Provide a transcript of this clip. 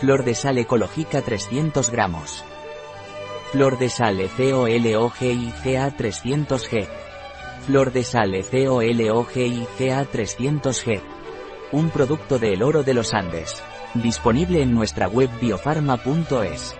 Flor de sal ecológica 300 gramos. Flor de sal ECOLOGICA 300G. Flor de sal ECOLOGICA 300G. Un producto de El Oro de los Andes. Disponible en nuestra web biofarma.es.